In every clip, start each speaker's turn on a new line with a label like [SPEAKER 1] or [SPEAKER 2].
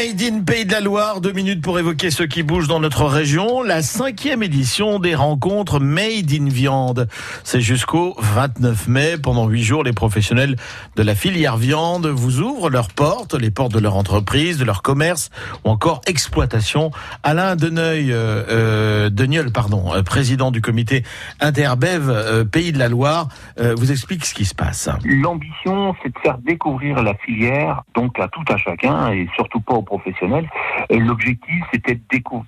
[SPEAKER 1] Made in Pays de la Loire, deux minutes pour évoquer ce qui bouge dans notre région. La cinquième édition des rencontres Made in Viande. C'est jusqu'au 29 mai. Pendant huit jours, les professionnels de la filière viande vous ouvrent leurs portes, les portes de leur entreprise, de leur commerce ou encore exploitation. Alain Deneuil, euh, euh, Deniol, pardon, euh, président du comité Interbev euh, Pays de la Loire, euh, vous explique ce qui se passe.
[SPEAKER 2] L'ambition, c'est de faire découvrir la filière, donc à tout à chacun et surtout pas aux professionnels. Euh, L'objectif, c'était de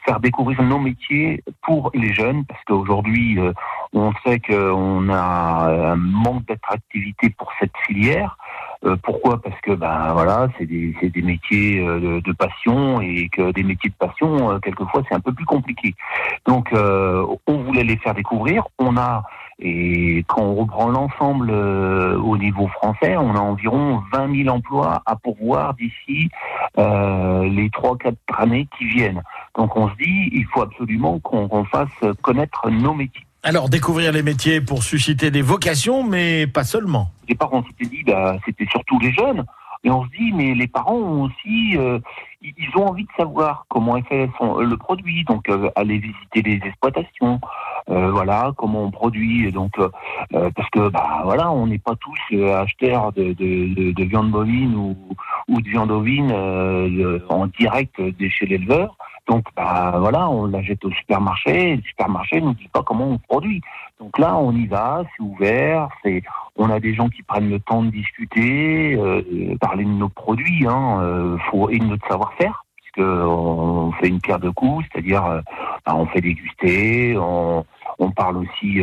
[SPEAKER 2] faire découvrir nos métiers pour les jeunes, parce qu'aujourd'hui, euh, on sait qu'on a un manque d'attractivité pour cette filière. Euh, pourquoi? Parce que ben voilà, c'est des, métiers euh, de, passion et que des métiers de passion, quelquefois, c'est un peu plus compliqué. Donc, on voulait les faire découvrir. On a et quand on reprend l'ensemble euh, au niveau français, on a environ 20 000 emplois à pourvoir d'ici euh, les trois quatre années qui viennent. Donc on se dit, il faut absolument qu'on qu'on fasse connaître nos métiers.
[SPEAKER 1] Alors, découvrir les métiers pour susciter des vocations, mais pas seulement.
[SPEAKER 2] Au départ, on s'était dit, bah, c'était surtout les jeunes. Et on se dit, mais les parents ont aussi, euh, ils ont envie de savoir comment est fait son, le produit, donc euh, aller visiter les exploitations, voilà, comment on produit, donc euh, euh, parce que bah voilà, on n'est pas tous euh, acheteurs de, de, de, de viande bovine ou, ou de viande ovine euh, en direct de chez l'éleveur. Donc bah voilà, on la jette au supermarché, et le supermarché ne nous dit pas comment on produit. Donc là, on y va, c'est ouvert, c'est on a des gens qui prennent le temps de discuter, euh, parler de nos produits, hein, euh, faut, et de notre savoir-faire, puisque on fait une pierre de coups, c'est-à-dire euh, ben, on fait déguster, on, on parle aussi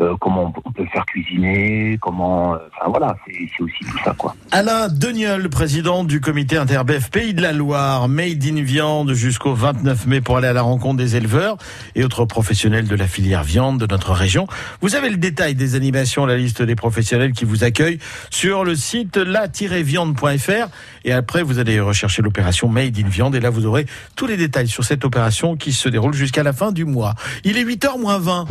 [SPEAKER 2] euh, comment on peut faire cuisiner, comment, euh, enfin voilà, c'est aussi tout ça quoi.
[SPEAKER 1] Alain Deniol, président du comité Interbef Pays de la Loire, Made in Viande jusqu'au 29 mai pour aller à la rencontre des éleveurs et autres professionnels de la filière viande de notre région. Vous avez le détail des animations, la liste des professionnels qui vous accueillent sur le site la-viande.fr et après vous allez rechercher l'opération Made in Viande et là vous aurez tous les détails sur cette opération qui se déroule jusqu'à la fin du mois. Il est 8h moins 20.